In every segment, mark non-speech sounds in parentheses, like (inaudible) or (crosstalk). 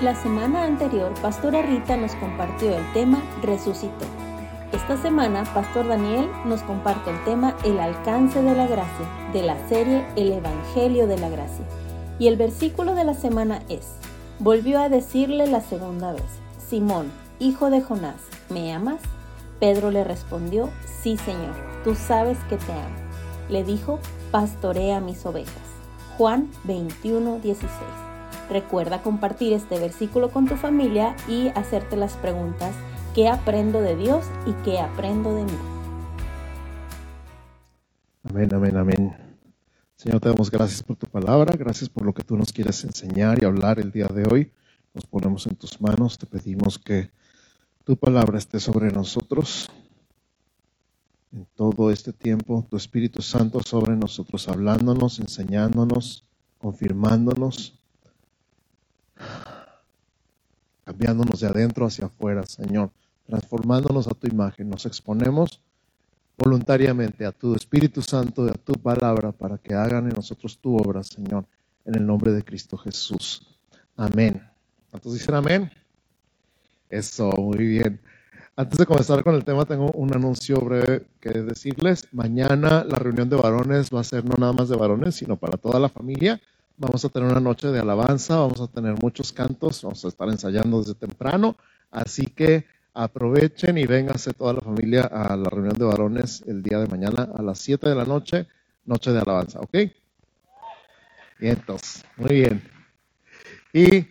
La semana anterior, Pastora Rita nos compartió el tema Resucitó. Esta semana, Pastor Daniel nos comparte el tema El alcance de la gracia, de la serie El Evangelio de la Gracia. Y el versículo de la semana es, volvió a decirle la segunda vez, Simón, hijo de Jonás, ¿me amas? Pedro le respondió, sí Señor, tú sabes que te amo. Le dijo, pastorea mis ovejas. Juan 21, 16. Recuerda compartir este versículo con tu familia y hacerte las preguntas, ¿qué aprendo de Dios y qué aprendo de mí? Amén, amén, amén. Señor, te damos gracias por tu palabra, gracias por lo que tú nos quieres enseñar y hablar el día de hoy. Nos ponemos en tus manos, te pedimos que tu palabra esté sobre nosotros en todo este tiempo, tu Espíritu Santo sobre nosotros, hablándonos, enseñándonos, confirmándonos, cambiándonos de adentro hacia afuera, Señor, transformándonos a tu imagen. Nos exponemos voluntariamente a tu Espíritu Santo y a tu palabra para que hagan en nosotros tu obra, Señor, en el nombre de Cristo Jesús. Amén. ¿Cuántos dicen amén? Eso, muy bien. Antes de comenzar con el tema, tengo un anuncio breve que decirles. Mañana la reunión de varones va a ser no nada más de varones, sino para toda la familia. Vamos a tener una noche de alabanza, vamos a tener muchos cantos, vamos a estar ensayando desde temprano. Así que aprovechen y vénganse toda la familia a la reunión de varones el día de mañana a las 7 de la noche, noche de alabanza, ¿ok? Y entonces, muy bien. Y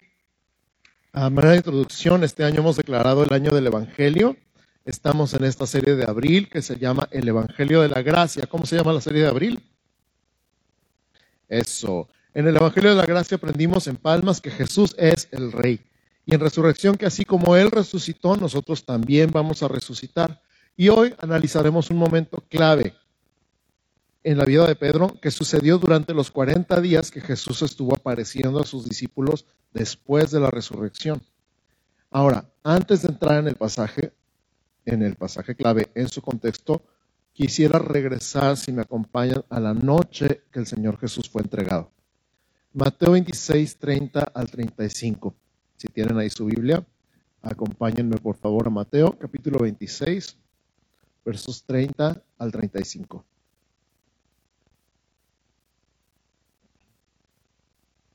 a manera de introducción, este año hemos declarado el año del Evangelio. Estamos en esta serie de abril que se llama El Evangelio de la Gracia. ¿Cómo se llama la serie de abril? Eso. En el Evangelio de la Gracia aprendimos en Palmas que Jesús es el Rey. Y en resurrección que así como Él resucitó, nosotros también vamos a resucitar. Y hoy analizaremos un momento clave en la vida de Pedro que sucedió durante los 40 días que Jesús estuvo apareciendo a sus discípulos después de la resurrección. Ahora, antes de entrar en el pasaje, en el pasaje clave, en su contexto, quisiera regresar, si me acompañan, a la noche que el Señor Jesús fue entregado. Mateo 26, 30 al 35. Si tienen ahí su Biblia, acompáñenme por favor a Mateo capítulo 26, versos 30 al 35.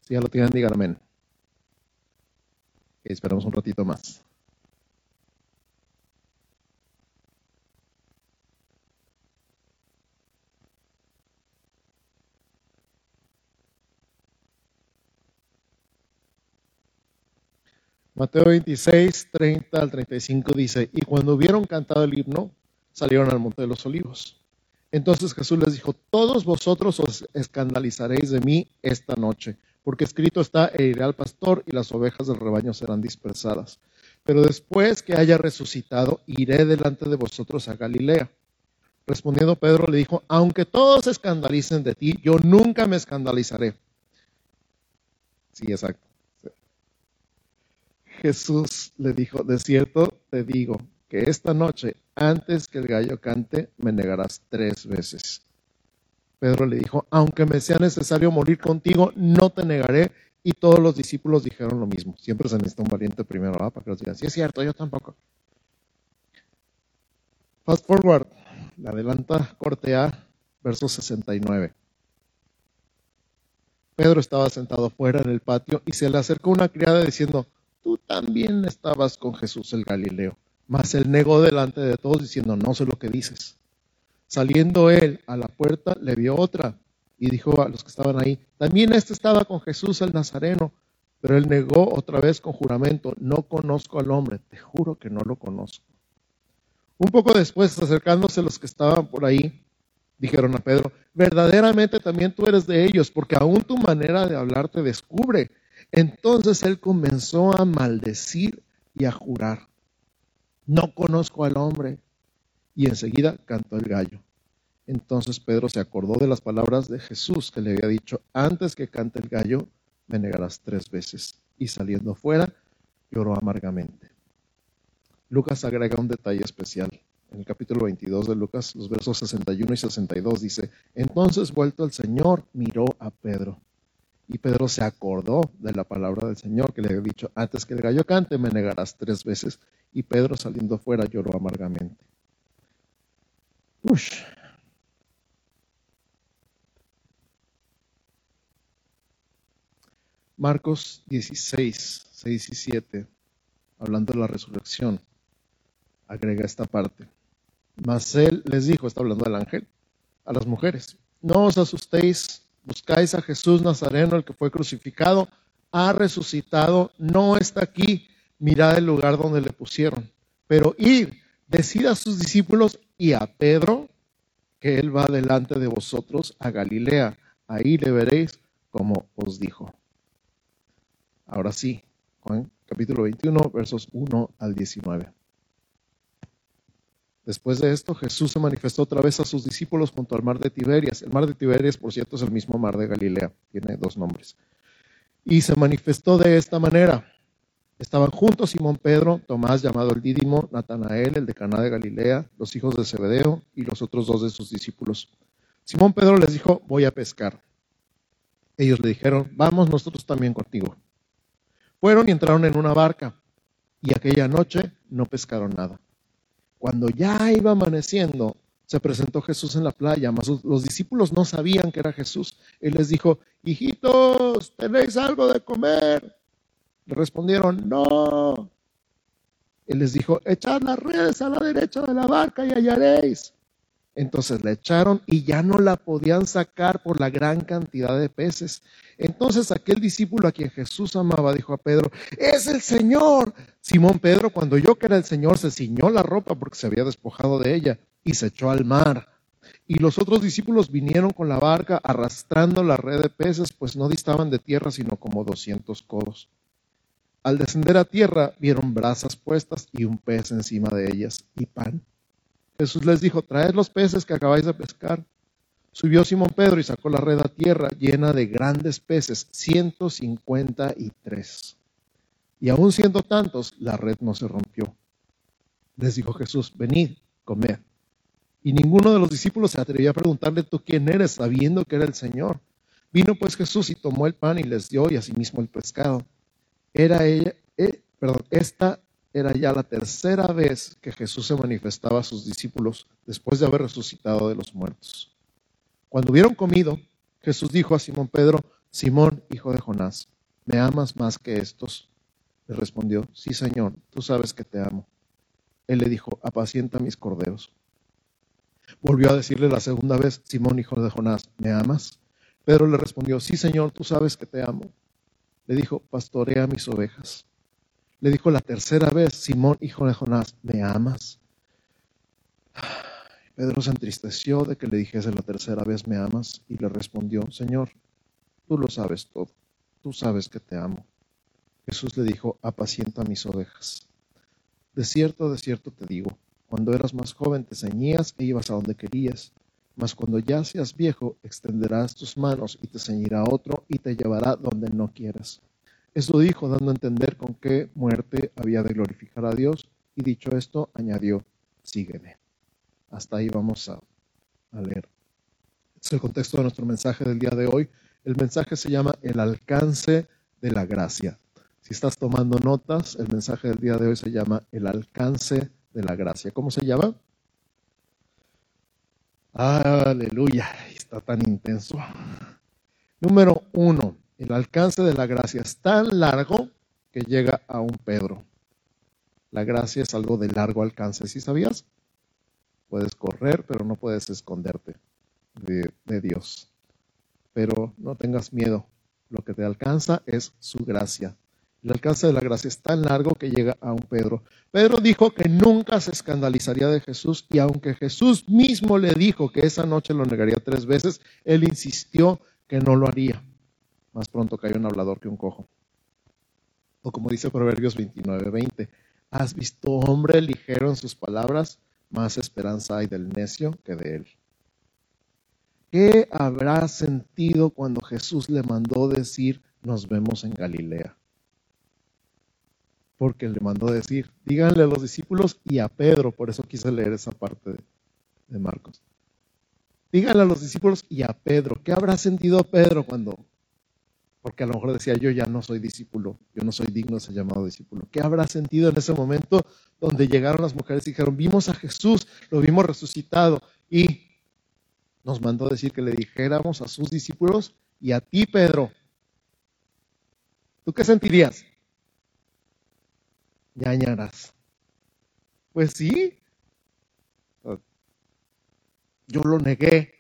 Si ya lo tienen, digan amén. esperamos un ratito más. Mateo 26, 30 al 35 dice, y cuando hubieron cantado el himno, salieron al monte de los olivos. Entonces Jesús les dijo, todos vosotros os escandalizaréis de mí esta noche porque escrito está, e iré al pastor y las ovejas del rebaño serán dispersadas. Pero después que haya resucitado, iré delante de vosotros a Galilea. Respondiendo Pedro le dijo, aunque todos escandalicen de ti, yo nunca me escandalizaré. Sí, exacto. Jesús le dijo, de cierto te digo que esta noche, antes que el gallo cante, me negarás tres veces. Pedro le dijo, aunque me sea necesario morir contigo, no te negaré. Y todos los discípulos dijeron lo mismo. Siempre se necesita un valiente primero, ¿verdad? Para que los digan, sí es cierto, yo tampoco. Fast forward, la adelanta corte A, verso 69. Pedro estaba sentado afuera en el patio y se le acercó una criada diciendo, tú también estabas con Jesús el Galileo. Mas él negó delante de todos diciendo, no sé lo que dices. Saliendo él a la puerta, le vio otra y dijo a los que estaban ahí, también este estaba con Jesús el Nazareno, pero él negó otra vez con juramento, no conozco al hombre, te juro que no lo conozco. Un poco después, acercándose los que estaban por ahí, dijeron a Pedro, verdaderamente también tú eres de ellos, porque aún tu manera de hablar te descubre. Entonces él comenzó a maldecir y a jurar, no conozco al hombre y enseguida cantó el gallo. Entonces Pedro se acordó de las palabras de Jesús que le había dicho, antes que cante el gallo, me negarás tres veces. Y saliendo fuera, lloró amargamente. Lucas agrega un detalle especial. En el capítulo 22 de Lucas, los versos 61 y 62 dice, entonces vuelto el Señor, miró a Pedro Y Pedro se acordó de la palabra del Señor que le había dicho, antes que el gallo cante me negarás tres veces. Y Pedro saliendo fuera lloró amargamente. Ush. Marcos 16, 6 y 7, hablando de la resurrección, agrega esta parte. Mas él les dijo, está hablando del ángel, a las mujeres, no os asustéis, buscáis a Jesús Nazareno, el que fue crucificado, ha resucitado, no está aquí, mirad el lugar donde le pusieron. Pero id, decid a sus discípulos y a Pedro que él va delante de vosotros a Galilea, ahí le veréis como os dijo. Ahora sí, Juan capítulo 21, versos 1 al 19. Después de esto, Jesús se manifestó otra vez a sus discípulos junto al mar de Tiberias. El mar de Tiberias, por cierto, es el mismo mar de Galilea, tiene dos nombres. Y se manifestó de esta manera. Estaban juntos Simón Pedro, Tomás llamado el Dídimo, Natanael, el de Caná de Galilea, los hijos de Zebedeo y los otros dos de sus discípulos. Simón Pedro les dijo, voy a pescar. Ellos le dijeron, vamos nosotros también contigo. Fueron y entraron en una barca, y aquella noche no pescaron nada. Cuando ya iba amaneciendo, se presentó Jesús en la playa, mas los discípulos no sabían que era Jesús. Él les dijo, hijitos, ¿tenéis algo de comer? Le respondieron, no. Él les dijo, echad las redes a la derecha de la barca y hallaréis. Entonces la echaron y ya no la podían sacar por la gran cantidad de peces. Entonces aquel discípulo a quien Jesús amaba dijo a Pedro, es el Señor. Simón Pedro, cuando oyó que era el Señor, se ciñó la ropa porque se había despojado de ella y se echó al mar. Y los otros discípulos vinieron con la barca arrastrando la red de peces, pues no distaban de tierra sino como doscientos codos. Al descender a tierra vieron brasas puestas y un pez encima de ellas y pan. Jesús les dijo, traed los peces que acabáis de pescar. Subió Simón Pedro y sacó la red a tierra llena de grandes peces, ciento cincuenta y tres. Y aun siendo tantos, la red no se rompió. Les dijo Jesús, venid, comed. Y ninguno de los discípulos se atrevió a preguntarle, ¿tú quién eres? sabiendo que era el Señor. Vino pues Jesús y tomó el pan y les dio y asimismo el pescado. Era ella, eh, perdón, esta era ya la tercera vez que Jesús se manifestaba a sus discípulos después de haber resucitado de los muertos. Cuando hubieron comido, Jesús dijo a Simón Pedro, Simón, hijo de Jonás, ¿me amas más que estos? Le respondió, sí, Señor, tú sabes que te amo. Él le dijo, apacienta mis corderos. Volvió a decirle la segunda vez, Simón, hijo de Jonás, ¿me amas? Pedro le respondió, sí, Señor, tú sabes que te amo. Le dijo, pastorea mis ovejas. Le dijo la tercera vez, Simón, hijo de Jonás, ¿me amas? (sighs) Pedro se entristeció de que le dijese la tercera vez, ¿me amas? Y le respondió, Señor, tú lo sabes todo, tú sabes que te amo. Jesús le dijo, apacienta mis ovejas. De cierto, de cierto te digo, cuando eras más joven te ceñías e ibas a donde querías, mas cuando ya seas viejo extenderás tus manos y te ceñirá otro y te llevará donde no quieras. Eso dijo, dando a entender con qué muerte había de glorificar a Dios, y dicho esto, añadió, sígueme. Hasta ahí vamos a, leer. Este es el contexto de nuestro mensaje del día de hoy. El mensaje se llama El alcance de la gracia. Si estás tomando notas, el mensaje del día de hoy se llama El alcance de la gracia. ¿Cómo se llama? Aleluya, está tan intenso. Número uno, el alcance de la gracia es tan largo que llega a un Pedro. La gracia es algo de largo alcance, ¿sí sabías? Puedes correr, pero no puedes esconderte de, de Dios. Pero no tengas miedo, lo que te alcanza es su gracia. El alcance de la gracia es tan largo que llega a un Pedro. Pedro dijo que nunca se escandalizaría de Jesús y aunque Jesús mismo le dijo que esa noche lo negaría tres veces, él insistió que no lo haría. Más pronto cayó un hablador que un cojo. O como dice Proverbios 29, 20, ¿has visto hombre ligero en sus palabras? Más esperanza hay del necio que de él. ¿Qué habrá sentido cuando Jesús le mandó decir, nos vemos en Galilea? Porque le mandó decir, díganle a los discípulos y a Pedro, por eso quise leer esa parte de, de Marcos. Díganle a los discípulos y a Pedro, ¿qué habrá sentido Pedro cuando porque a lo mejor decía yo ya no soy discípulo, yo no soy digno de ser llamado discípulo. ¿Qué habrá sentido en ese momento donde llegaron las mujeres y dijeron, vimos a Jesús, lo vimos resucitado y nos mandó decir que le dijéramos a sus discípulos y a ti, Pedro? ¿Tú qué sentirías? ñañaras. Pues sí, yo lo negué.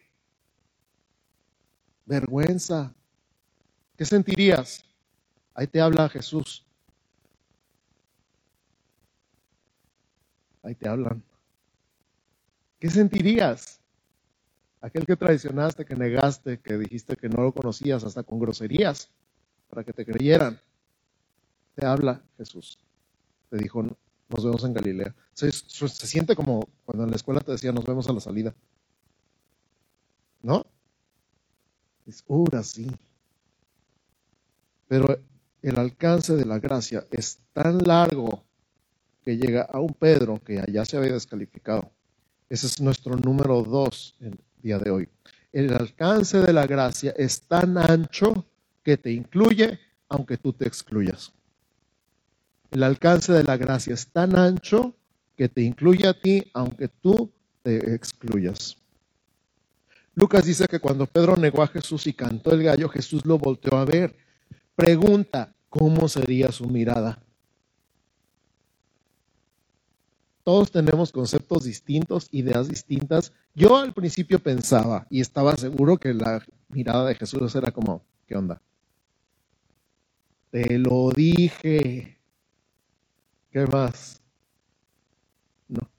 Vergüenza. ¿Qué sentirías? Ahí te habla Jesús. Ahí te hablan. ¿Qué sentirías? Aquel que traicionaste, que negaste, que dijiste que no lo conocías, hasta con groserías, para que te creyeran. Te habla Jesús. Te dijo, nos vemos en Galilea. Se, siente como cuando en la escuela te decía, nos vemos a la salida. ¿No? Es ahora sí. Pero el alcance de la gracia es tan largo que llega a un Pedro que allá se había descalificado. Ese es nuestro número dos el día de hoy. El alcance de la gracia es tan ancho que te incluye aunque tú te excluyas. El alcance de la gracia es tan ancho que te incluye a ti aunque tú te excluyas. Lucas dice que cuando Pedro negó a Jesús y cantó el gallo, Jesús lo volteó a ver. Pregunta, ¿cómo sería su mirada? Todos tenemos conceptos distintos, ideas distintas. Yo al principio pensaba y estaba seguro que la mirada de Jesús era como, ¿qué onda? Te lo dije. ¿Qué más? No.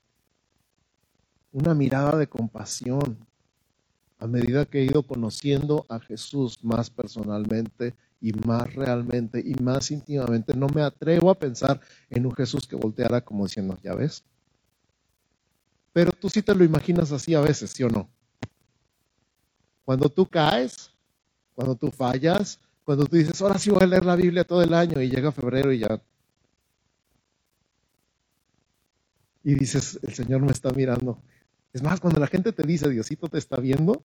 Una mirada de compasión, a medida que he ido conociendo a Jesús más personalmente y más realmente y más íntimamente, no me atrevo a pensar en un Jesús que volteara como diciendo, ya ves. Pero tú sí te lo imaginas así a veces, ¿sí o no? Cuando tú caes, cuando tú fallas, cuando tú dices, ahora sí voy a leer la Biblia todo el año y llega febrero y ya... Y dices, el Señor me está mirando. Es más, cuando la gente te dice, Diosito te está viendo,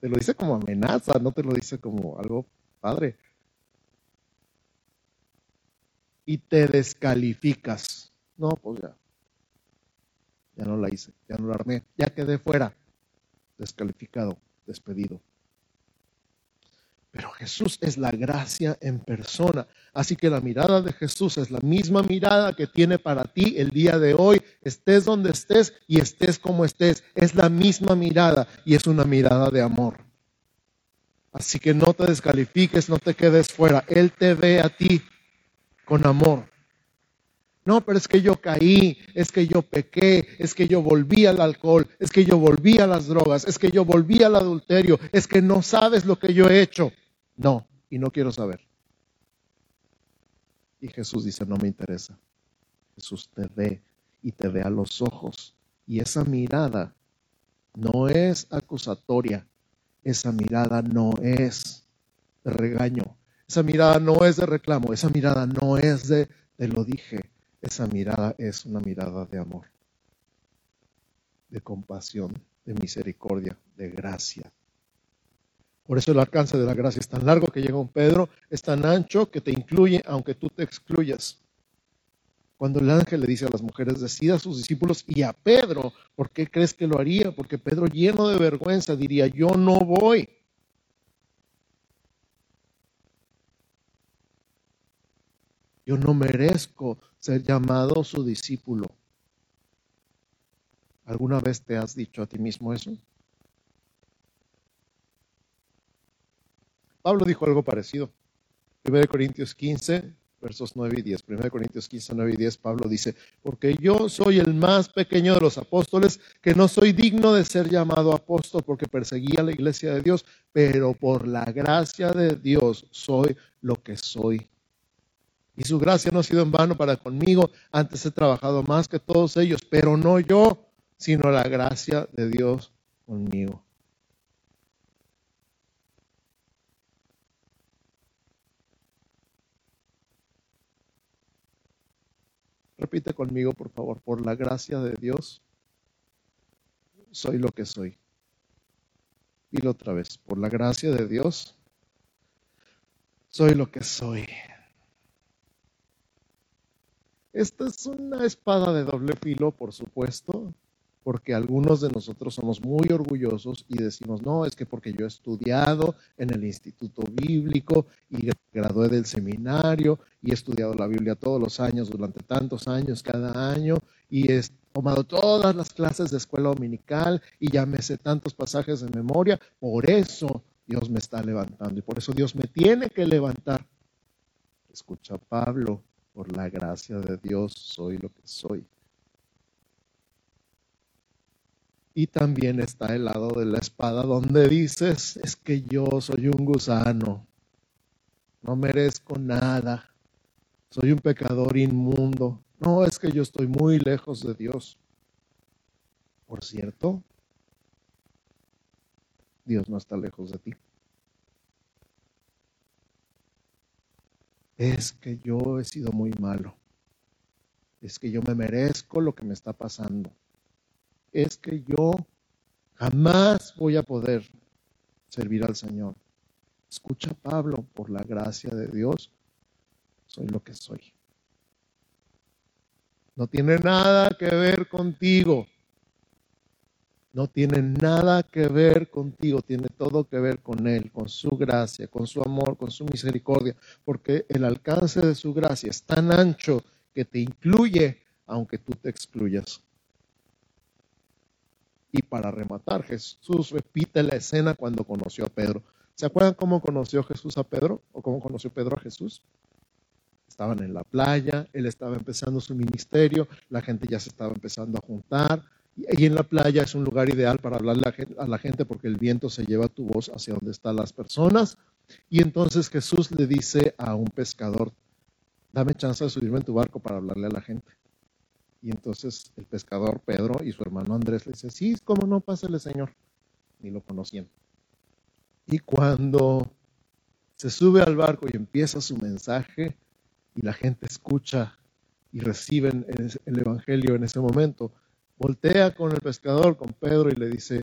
te lo dice como amenaza, no te lo dice como algo padre. Y te descalificas. No, pues ya. Ya no la hice, ya no la armé, ya quedé fuera. Descalificado, despedido. Pero Jesús es la gracia en persona. Así que la mirada de Jesús es la misma mirada que tiene para ti el día de hoy. Estés donde estés y estés como estés. Es la misma mirada y es una mirada de amor. Así que no te descalifiques, no te quedes fuera. Él te ve a ti con amor. No, pero es que yo caí, es que yo pequé, es que yo volví al alcohol, es que yo volví a las drogas, es que yo volví al adulterio, es que no sabes lo que yo he hecho. No, y no quiero saber. Y Jesús dice, no me interesa. Jesús te ve y te ve a los ojos. Y esa mirada no es acusatoria, esa mirada no es de regaño, esa mirada no es de reclamo, esa mirada no es de te lo dije, esa mirada es una mirada de amor, de compasión, de misericordia, de gracia. Por eso el alcance de la gracia es tan largo que llega un Pedro, es tan ancho que te incluye aunque tú te excluyas. Cuando el ángel le dice a las mujeres, decida a sus discípulos y a Pedro, ¿por qué crees que lo haría? Porque Pedro lleno de vergüenza diría, yo no voy. Yo no merezco ser llamado su discípulo. ¿Alguna vez te has dicho a ti mismo eso? Pablo dijo algo parecido. 1 Corintios 15, versos 9 y 10. 1 Corintios 15, 9 y 10, Pablo dice, porque yo soy el más pequeño de los apóstoles, que no soy digno de ser llamado apóstol porque perseguía la iglesia de Dios, pero por la gracia de Dios soy lo que soy. Y su gracia no ha sido en vano para conmigo, antes he trabajado más que todos ellos, pero no yo, sino la gracia de Dios conmigo. Repite conmigo, por favor, por la gracia de Dios, soy lo que soy. Y otra vez, por la gracia de Dios, soy lo que soy. Esta es una espada de doble filo, por supuesto, porque algunos de nosotros somos muy orgullosos y decimos, no, es que porque yo he estudiado en el Instituto Bíblico y gradué del seminario y he estudiado la Biblia todos los años, durante tantos años, cada año, y he tomado todas las clases de escuela dominical y ya me sé tantos pasajes de memoria, por eso Dios me está levantando y por eso Dios me tiene que levantar. Escucha Pablo, por la gracia de Dios soy lo que soy. Y también está el lado de la espada donde dices, es que yo soy un gusano, no merezco nada, soy un pecador inmundo. No, es que yo estoy muy lejos de Dios. Por cierto, Dios no está lejos de ti. Es que yo he sido muy malo. Es que yo me merezco lo que me está pasando es que yo jamás voy a poder servir al Señor. Escucha Pablo, por la gracia de Dios, soy lo que soy. No tiene nada que ver contigo. No tiene nada que ver contigo, tiene todo que ver con Él, con su gracia, con su amor, con su misericordia, porque el alcance de su gracia es tan ancho que te incluye aunque tú te excluyas. Y para rematar, Jesús repite la escena cuando conoció a Pedro. ¿Se acuerdan cómo conoció Jesús a Pedro o cómo conoció Pedro a Jesús? Estaban en la playa, él estaba empezando su ministerio, la gente ya se estaba empezando a juntar. Y en la playa es un lugar ideal para hablarle a la gente porque el viento se lleva tu voz hacia donde están las personas. Y entonces Jesús le dice a un pescador, dame chance de subirme en tu barco para hablarle a la gente. Y entonces el pescador Pedro y su hermano Andrés le dicen, sí, cómo no, pásale Señor. Ni lo conocían. Y cuando se sube al barco y empieza su mensaje y la gente escucha y reciben el Evangelio en ese momento, voltea con el pescador, con Pedro, y le dice,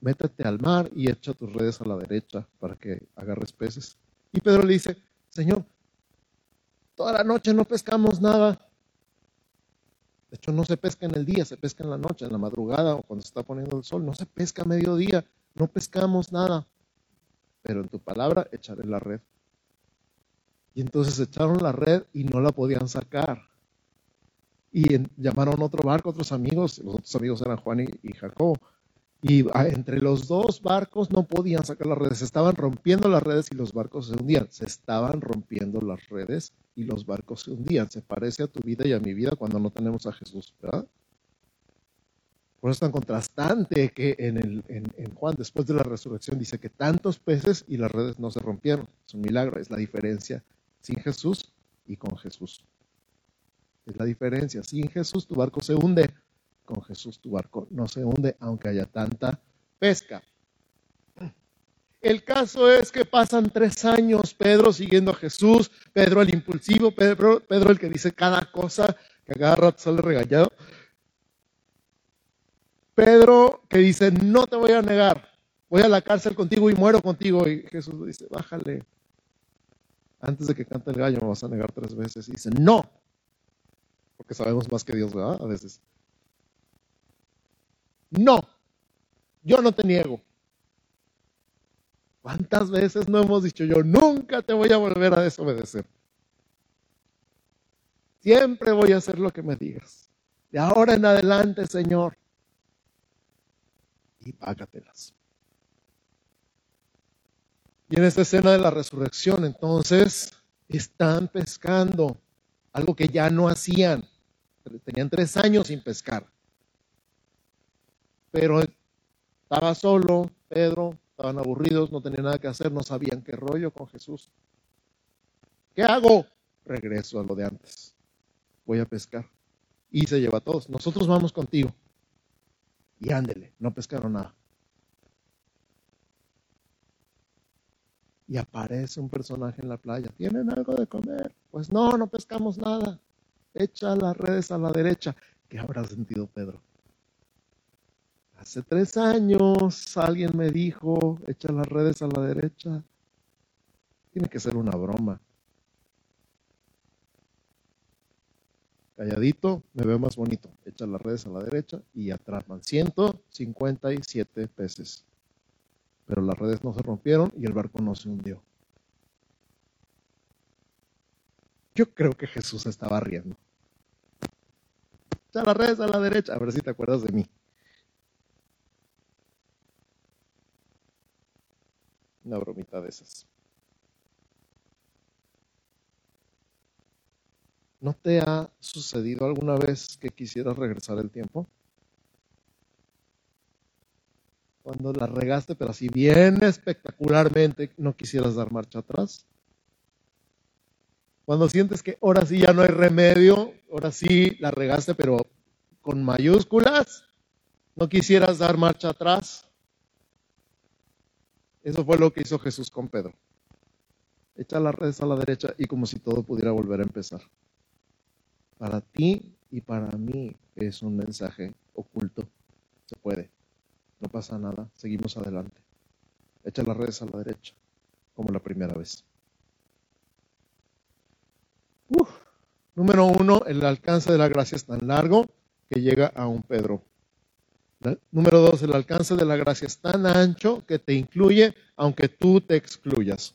métete al mar y echa tus redes a la derecha para que agarres peces. Y Pedro le dice, Señor, toda la noche no pescamos nada. De hecho, no se pesca en el día, se pesca en la noche, en la madrugada o cuando se está poniendo el sol. No se pesca a mediodía, no pescamos nada. Pero en tu palabra echaré la red. Y entonces echaron la red y no la podían sacar. Y llamaron otro barco, otros amigos, los otros amigos eran Juan y, y Jacob. Y ah, entre los dos barcos no podían sacar las redes, se estaban rompiendo las redes y los barcos se hundían. Se estaban rompiendo las redes y los barcos se hundían. Se parece a tu vida y a mi vida cuando no tenemos a Jesús, ¿verdad? Por eso es tan contrastante que en, el, en, Juan, después de la resurrección, dice que tantos peces y las redes no se rompieron. Es un milagro, es la diferencia sin Jesús y con Jesús. Es la diferencia. Sin Jesús tu barco se hunde, con Jesús tu barco no se hunde, aunque haya tanta pesca. El caso es que pasan tres años Pedro siguiendo a Jesús, Pedro el impulsivo, Pedro, el que dice cada cosa, que agarra, sale regañado. Pedro que dice, no te voy a negar, voy a la cárcel contigo y muero contigo. Y Jesús dice, bájale. Antes de que cante el gallo me vas a negar tres veces. Y dice, no. Porque sabemos más que Dios, ¿verdad? A veces. No, yo no te niego. ¿Cuántas veces no hemos dicho yo, nunca te voy a volver a desobedecer? Siempre voy a hacer lo que me digas. De ahora en adelante, Señor. Y págatelas. Y en esta escena de la resurrección, entonces, están pescando. Algo que ya no hacían. Tenían tres años sin pescar. Pero estaba solo, Pedro, estaban aburridos, no tenían nada que hacer, no sabían qué rollo con Jesús. ¿Qué hago? Regreso a lo de antes. Voy a pescar. Y se lleva a todos. Nosotros vamos contigo. Y ándele, no pescaron nada. Y aparece un personaje en la playa. ¿Tienen algo de comer? Pues no, no pescamos nada. Echa las redes a la derecha. ¿Qué habrá sentido Pedro? Hace tres años alguien me dijo, echa las redes a la derecha. Tiene que ser una broma. Calladito, me veo más bonito. Echa las redes a la derecha y atrás van 157 peces. Pero las redes no se rompieron y el barco no se hundió. Yo creo que Jesús estaba riendo. Echa las redes a la derecha, a ver si te acuerdas de mí. Una bromita de esas. ¿No te ha sucedido alguna vez que quisieras regresar el tiempo? Cuando la regaste, pero así bien espectacularmente, no quisieras dar marcha atrás. Cuando sientes que ahora sí ya no hay remedio, ahora sí la regaste, pero con mayúsculas, no quisieras dar marcha atrás. Eso fue lo que hizo Jesús con Pedro. Echa las redes a la derecha y como si todo pudiera volver a empezar. Para ti y para mí es un mensaje oculto. Se puede. No pasa nada. Seguimos adelante. Echa las redes a la derecha, como la primera vez. Número uno, el alcance de la gracia es tan largo que llega a un Pedro. Número dos, el alcance de la gracia es tan ancho que te incluye aunque tú te excluyas.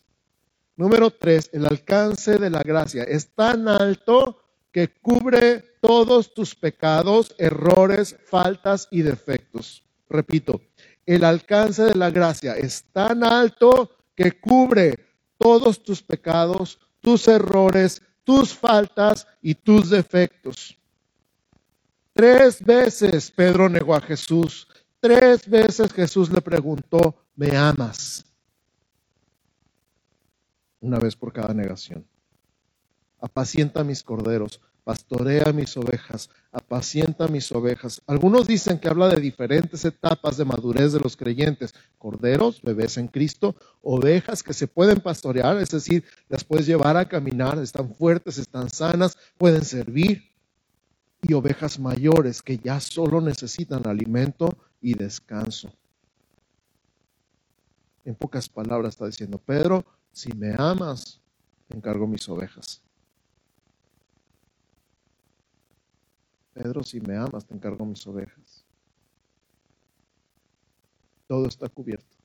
Número tres, el alcance de la gracia es tan alto que cubre todos tus pecados, errores, faltas y defectos. Repito, el alcance de la gracia es tan alto que cubre todos tus pecados, tus errores, tus faltas y tus defectos. Tres veces Pedro negó a Jesús. Tres veces Jesús le preguntó, ¿me amas? Una vez por cada negación apacienta mis corderos, pastorea mis ovejas, apacienta mis ovejas. Algunos dicen que habla de diferentes etapas de madurez de los creyentes, corderos, bebés en Cristo, ovejas que se pueden pastorear, es decir, las puedes llevar a caminar, están fuertes, están sanas, pueden servir, y ovejas mayores que ya solo necesitan alimento y descanso. En pocas palabras está diciendo, Pedro, si me amas, encargo mis ovejas. Pedro, si me amas, te encargo mis ovejas. Todo está cubierto.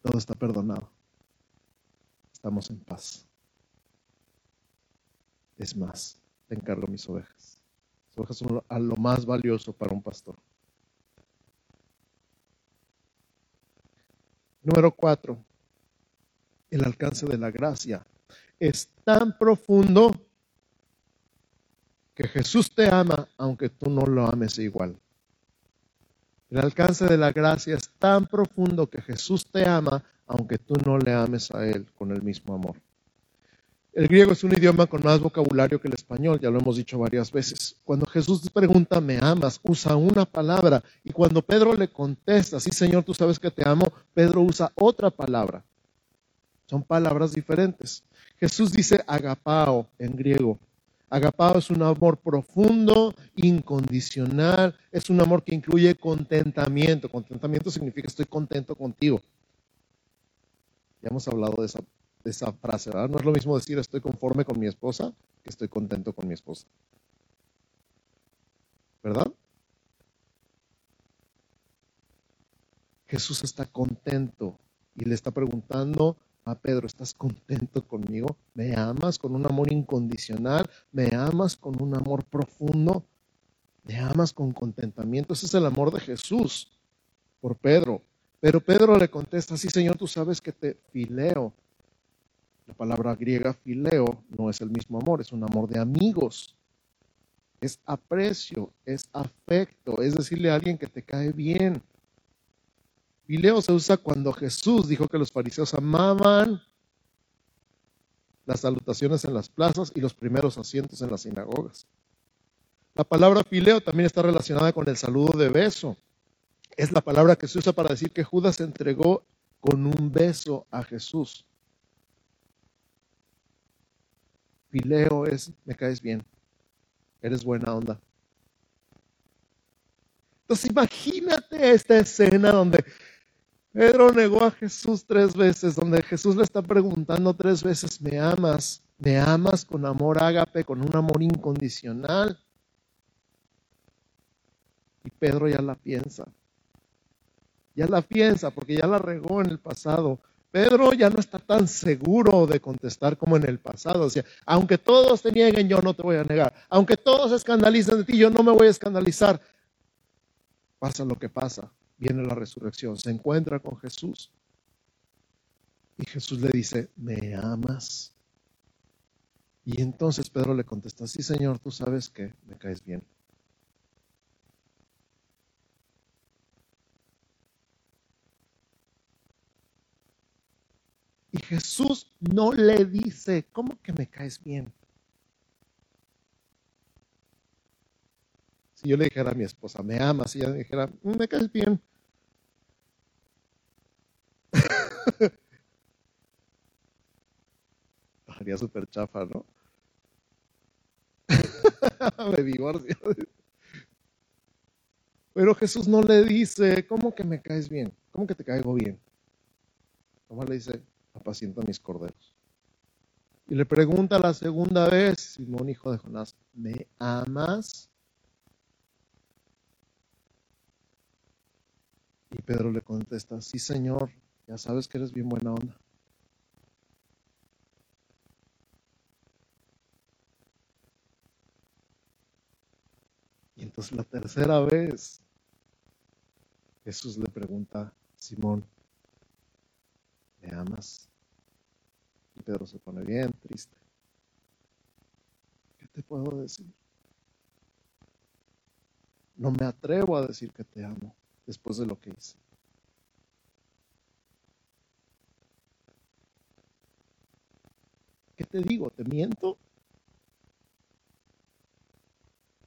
Todo está perdonado. Estamos en paz. Es más, encargo mis ovejas. Las ovejas son a lo más valioso para un pastor. Número cuatro, el alcance de la gracia es tan profundo que Jesús te ama aunque tú no lo ames igual. El alcance de la gracia es tan profundo que Jesús te ama aunque tú no le ames a Él con el mismo amor. El griego es un idioma con más vocabulario que el español, ya lo hemos dicho varias veces. Cuando Jesús pregunta, ¿me amas? usa una palabra. Y cuando Pedro le contesta, sí Señor, tú sabes que te amo, Pedro usa otra palabra. Son palabras diferentes. Jesús dice agapao en griego, Agapao es un amor profundo, incondicional, es un amor que incluye contentamiento. Contentamiento significa estoy contento contigo. Ya hemos hablado de esa, esa frase, ¿verdad? No es lo mismo decir estoy conforme con mi esposa que estoy contento con mi esposa. ¿Verdad? Jesús está contento y le está preguntando a Pedro, ¿estás contento conmigo? ¿Me amas con un amor incondicional? ¿Me amas con un amor profundo? ¿Me amas con contentamiento? Ese es el amor de Jesús por Pedro. Pero Pedro le contesta, sí Señor, tú sabes que te fileo. La palabra griega fileo no es el mismo amor, es un amor de amigos. Es aprecio, es afecto, es decirle a alguien que te cae bien, Fileo se usa cuando Jesús dijo que los fariseos amaban las salutaciones en las plazas y los primeros asientos en las sinagogas. La palabra fileo también está relacionada con el saludo de beso. Es la palabra que se usa para decir que Judas entregó con un beso a Jesús. Fileo es, me caes bien, eres buena onda. Entonces imagínate esta escena donde Pedro negó a Jesús tres veces, donde Jesús le está preguntando tres veces, ¿me amas? ¿Me amas con amor ágape, con un amor incondicional? Y Pedro ya la piensa. Ya la piensa porque ya la regó en el pasado. Pedro ya no está tan seguro de contestar como en el pasado. O sea, aunque todos te nieguen, yo no te voy a negar. Aunque todos se escandalicen de ti, yo no me voy a escandalizar. Pasa lo que pasa viene la resurrección, se encuentra con Jesús. Y Jesús le dice, ¿me amas? Y entonces Pedro le contesta, sí Señor, tú sabes que me caes bien. Y Jesús no le dice, ¿cómo que me caes bien? Si yo le dijera a mi esposa, me amas, y ella me dijera, mm, me caes bien, (laughs) Sería súper chafa, ¿no? (laughs) me divorcio. Pero Jesús no le dice, ¿cómo que me caes bien? ¿Cómo que te caigo bien? ¿Cómo le dice, apacienta mis corderos. Y le pregunta la segunda vez, Simón, hijo de Jonás, ¿me amas? Y Pedro le contesta, sí, Señor, ya sabes que eres bien buena onda. Y entonces la tercera vez Jesús le pregunta, Simón, ¿me amas? Y Pedro se pone bien triste. ¿Qué te puedo decir? No me atrevo a decir que te amo después de lo que hice. ¿Qué te digo? ¿Te miento?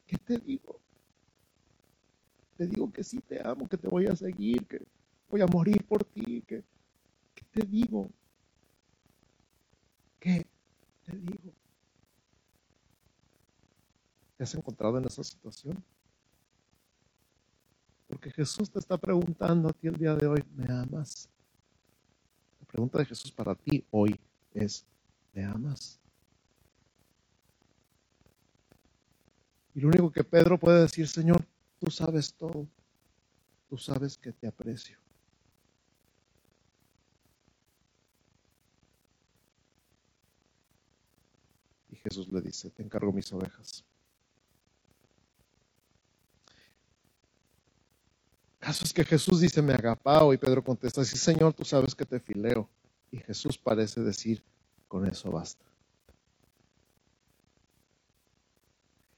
¿Qué te digo? Te digo que sí te amo, que te voy a seguir, que voy a morir por ti, que ¿qué te digo? ¿Qué te digo? ¿Te has encontrado en esa situación? Porque Jesús te está preguntando a ti el día de hoy, ¿me amas? La pregunta de Jesús para ti hoy es, ¿me amas? Y lo único que Pedro puede decir, Señor, tú sabes todo, tú sabes que te aprecio. Jesús le dice, te encargo mis ovejas. Caso es que Jesús dice, me agapao, y Pedro contesta, sí Señor, tú sabes que te fileo. Y Jesús parece decir, con eso basta.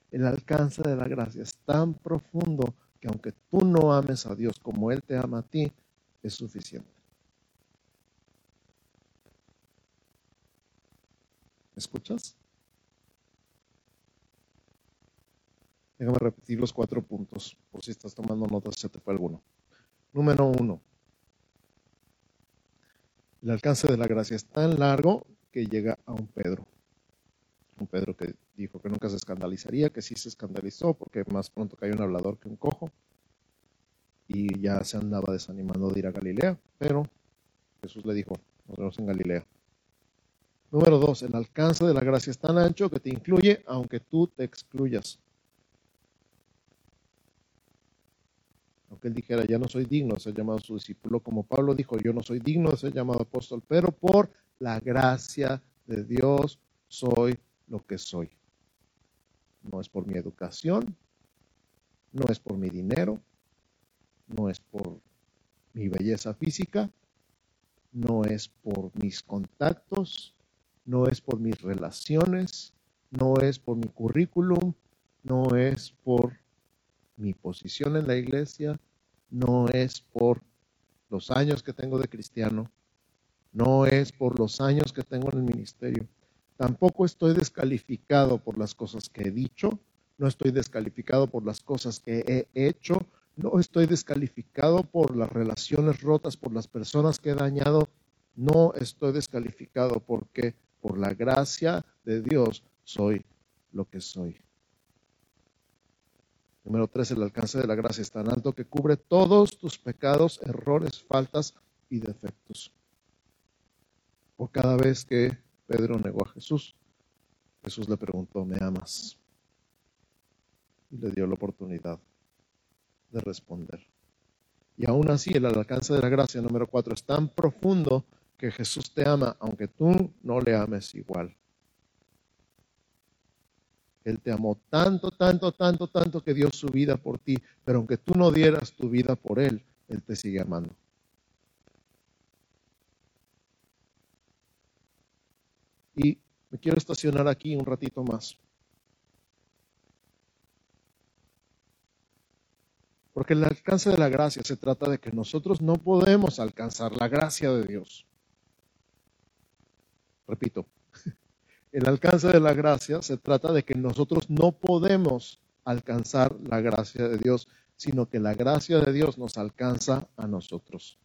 El alcance de la gracia es tan profundo que aunque tú no ames a Dios como Él te ama a ti, es suficiente. ¿Me escuchas? Déjame repetir los cuatro puntos, por si estás tomando notas, se te fue alguno. Número uno, el alcance de la gracia es tan largo que llega a un Pedro. Un Pedro que dijo que nunca se escandalizaría, que sí se escandalizó porque más pronto cayó un hablador que un cojo y ya se andaba desanimando de ir a Galilea, pero Jesús le dijo, nos vemos en Galilea. Número dos, el alcance de la gracia es tan ancho que te incluye aunque tú te excluyas. Aunque él dijera, ya no soy digno de ser llamado su discípulo, como Pablo dijo, yo no soy digno de ser llamado apóstol, pero por la gracia de Dios soy lo que soy. No es por mi educación, no es por mi dinero, no es por mi belleza física, no es por mis contactos, no es por mis relaciones, no es por mi currículum, no es por mi posición en la iglesia, no es por los años que tengo de cristiano, no es por los años que tengo en el ministerio, Tampoco estoy descalificado por las cosas que he dicho, no estoy descalificado por las cosas que he hecho, no estoy descalificado por las relaciones rotas, por las personas que he dañado, no estoy descalificado. Porque por la gracia de Dios soy lo que soy. Número tres, el alcance de la gracia es tan alto que cubre todos tus pecados, errores, faltas y defectos. O cada vez que Pedro negó a Jesús, Jesús le preguntó, ¿me amas? Y le dio la oportunidad de responder. Y aún así el alcance de la gracia número cuatro es tan profundo que Jesús te ama aunque tú no le ames igual. Él te amó tanto, tanto, tanto, tanto que dio su vida por ti, pero aunque tú no dieras tu vida por Él, Él te sigue amando. Y me quiero estacionar aquí un ratito más. Porque el alcance de la gracia se trata de que nosotros no podemos alcanzar la gracia de Dios. Repito, el alcance de la gracia se trata de que nosotros no podemos alcanzar la gracia de Dios, sino que la gracia de Dios nos alcanza a nosotros.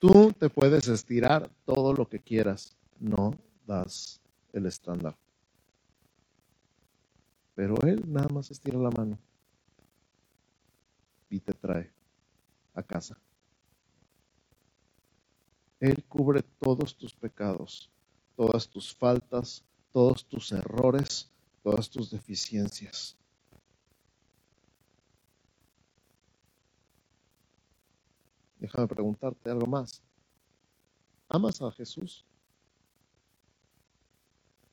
Tú te puedes estirar todo lo que quieras, no das el estándar. Pero Él nada más estira la mano y te trae a casa. Él cubre todos tus pecados, todas tus faltas, todos tus errores, todas tus deficiencias. Déjame preguntarte algo más. ¿Amas a Jesús?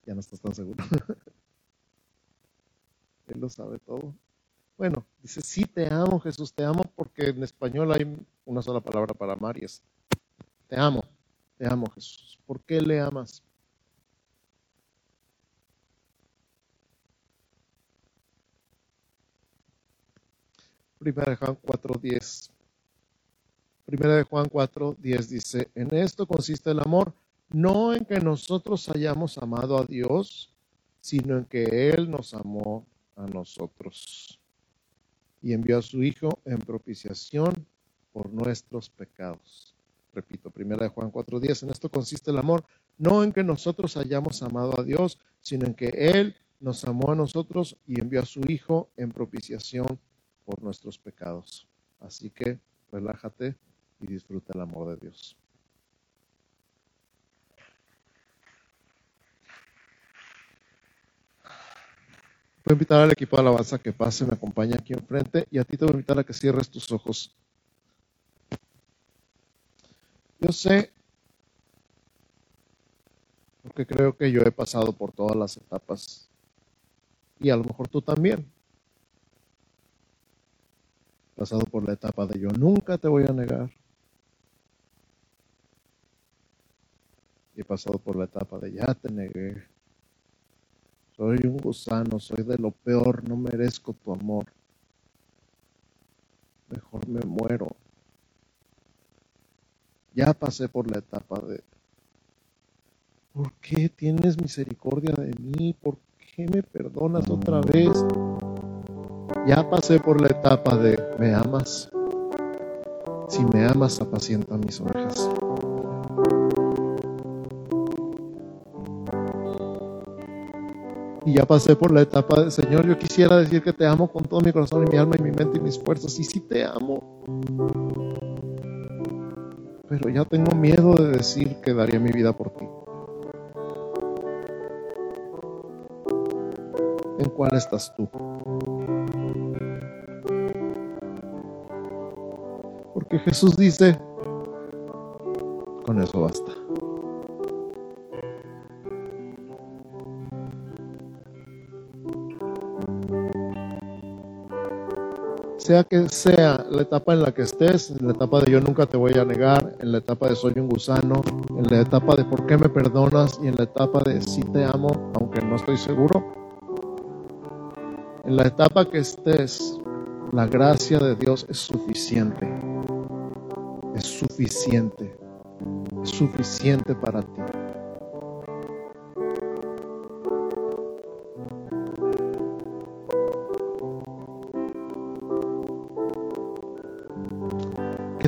Ya no estás tan seguro. (laughs) Él lo sabe todo. Bueno, dice, sí te amo, Jesús, te amo, porque en español hay una sola palabra para amar y es, te amo, te amo, Jesús. ¿Por qué le amas? Primera de Juan 4.10. Primera de Juan 4, 10 dice, en esto consiste el amor, no en que nosotros hayamos amado a Dios, sino en que Él nos amó a nosotros y envió a su Hijo en propiciación por nuestros pecados. Repito, primera de Juan 4:10, en esto consiste el amor, no en que nosotros hayamos amado a Dios, sino en que Él nos amó a nosotros y envió a su Hijo en propiciación por nuestros pecados. Así que relájate y disfruta el amor de Dios. Voy a invitar al equipo de alabanza que pase, me acompañe aquí enfrente y a ti te voy a invitar a que cierres tus ojos. Yo sé, porque creo que yo he pasado por todas las etapas y a lo mejor tú también. He pasado por la etapa de yo nunca te voy a negar. Y he pasado por la etapa de ya te negué. Soy un gusano, soy de lo peor, no merezco tu amor. Mejor me muero. Ya pasé por la etapa de, ¿por qué tienes misericordia de mí? ¿Por qué me perdonas otra vez? Ya pasé por la etapa de, ¿me amas? Si me amas, apacienta mis orejas. Y ya pasé por la etapa de Señor, yo quisiera decir que te amo con todo mi corazón y mi alma y mi mente y mis fuerzas. Y sí te amo. Pero ya tengo miedo de decir que daría mi vida por ti. ¿En cuál estás tú? Porque Jesús dice, con eso basta. Sea que sea la etapa en la que estés, en la etapa de yo nunca te voy a negar, en la etapa de soy un gusano, en la etapa de por qué me perdonas y en la etapa de si te amo, aunque no estoy seguro. En la etapa que estés, la gracia de Dios es suficiente. Es suficiente. Es suficiente para ti.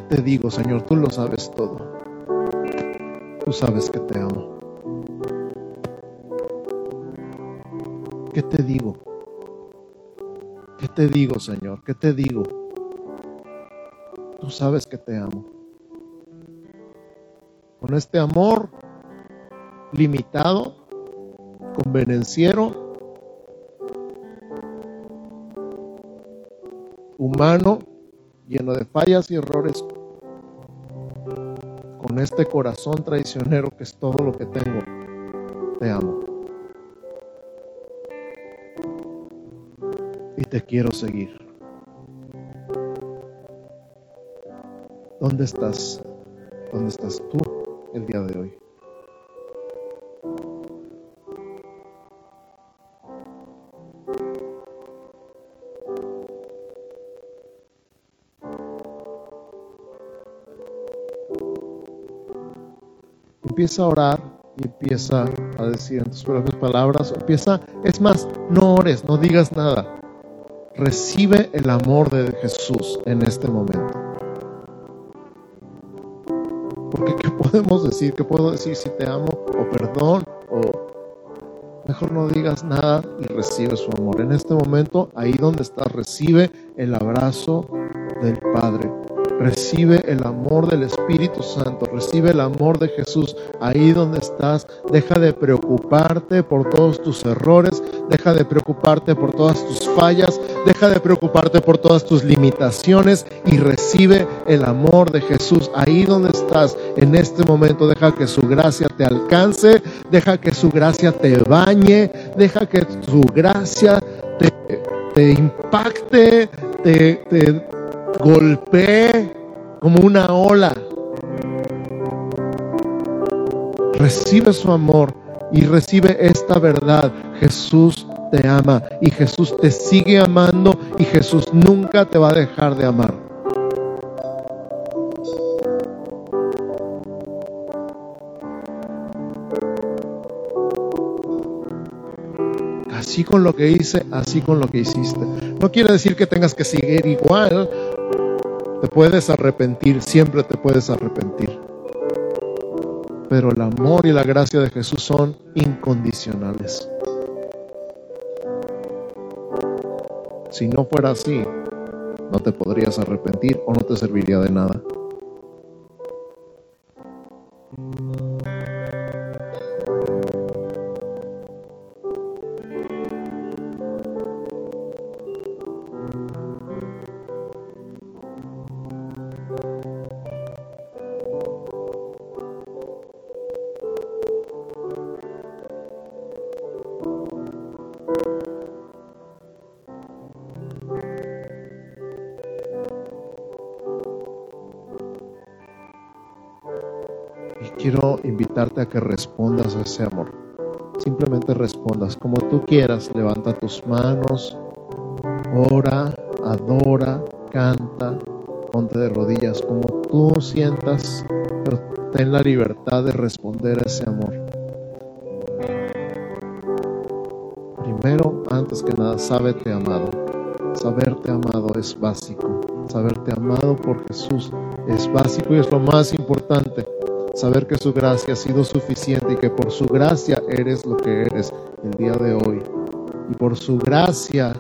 Te digo, Señor, tú lo sabes todo. Tú sabes que te amo. ¿qué te digo? ¿Qué te digo, Señor? ¿Qué te digo? Tú sabes que te amo. Con este amor limitado, convenenciero, humano, lleno de fallas y errores, con este corazón traicionero que es todo lo que tengo, te amo. Y te quiero seguir. ¿Dónde estás? ¿Dónde estás tú el día de hoy? Empieza a orar y empieza a decir en tus propias palabras, empieza, es más, no ores, no digas nada. Recibe el amor de Jesús en este momento. Porque ¿qué podemos decir? ¿Qué puedo decir si te amo o perdón o mejor no digas nada y recibe su amor. En este momento, ahí donde estás, recibe el abrazo del Padre Recibe el amor del Espíritu Santo, recibe el amor de Jesús ahí donde estás. Deja de preocuparte por todos tus errores, deja de preocuparte por todas tus fallas, deja de preocuparte por todas tus limitaciones y recibe el amor de Jesús ahí donde estás en este momento. Deja que su gracia te alcance, deja que su gracia te bañe, deja que su gracia te, impacte, te, golpee como una ola. Recibe su amor y recibe esta verdad. Jesús te ama y Jesús te sigue amando y Jesús nunca te va a dejar de amar. Así con lo que hice, así con lo que hiciste. No quiere decir que tengas que seguir igual, te puedes arrepentir, siempre te puedes arrepentir. Pero el amor y la gracia de Jesús son incondicionales. Si no fuera así, no te podrías arrepentir o no te serviría de nada. Invitarte a que respondas a ese amor. Simplemente respondas como tú quieras. Levanta tus manos, ora, adora, canta, ponte de rodillas como tú sientas, pero ten la libertad de responder a ese amor. Primero, antes que nada, sábete amado. Saberte amado es básico. Saberte amado por Jesús es básico y es lo más importante saber que su gracia ha sido suficiente y que por su gracia eres lo que eres el día de hoy. Y por su gracia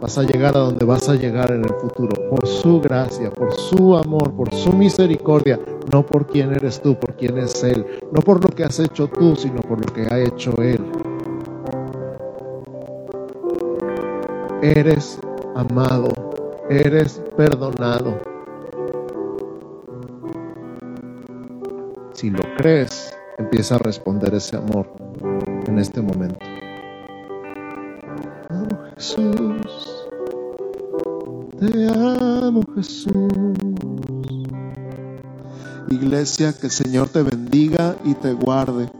vas a llegar a donde vas a llegar en el futuro. Por su gracia, por su amor, por su misericordia. No por quién eres tú, por quién es Él. No por lo que has hecho tú, sino por lo que ha hecho Él. Eres amado, eres perdonado crees, empieza a responder ese amor en este momento. Amo Jesús, te amo Jesús. Iglesia, que el Señor te bendiga y te guarde.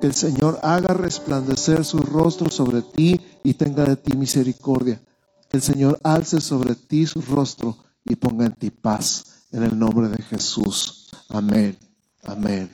Que el Señor haga resplandecer su rostro sobre ti y tenga de ti misericordia. Que el Señor alce sobre ti su rostro y ponga en ti paz. En el nombre de Jesús. Amén. Amen.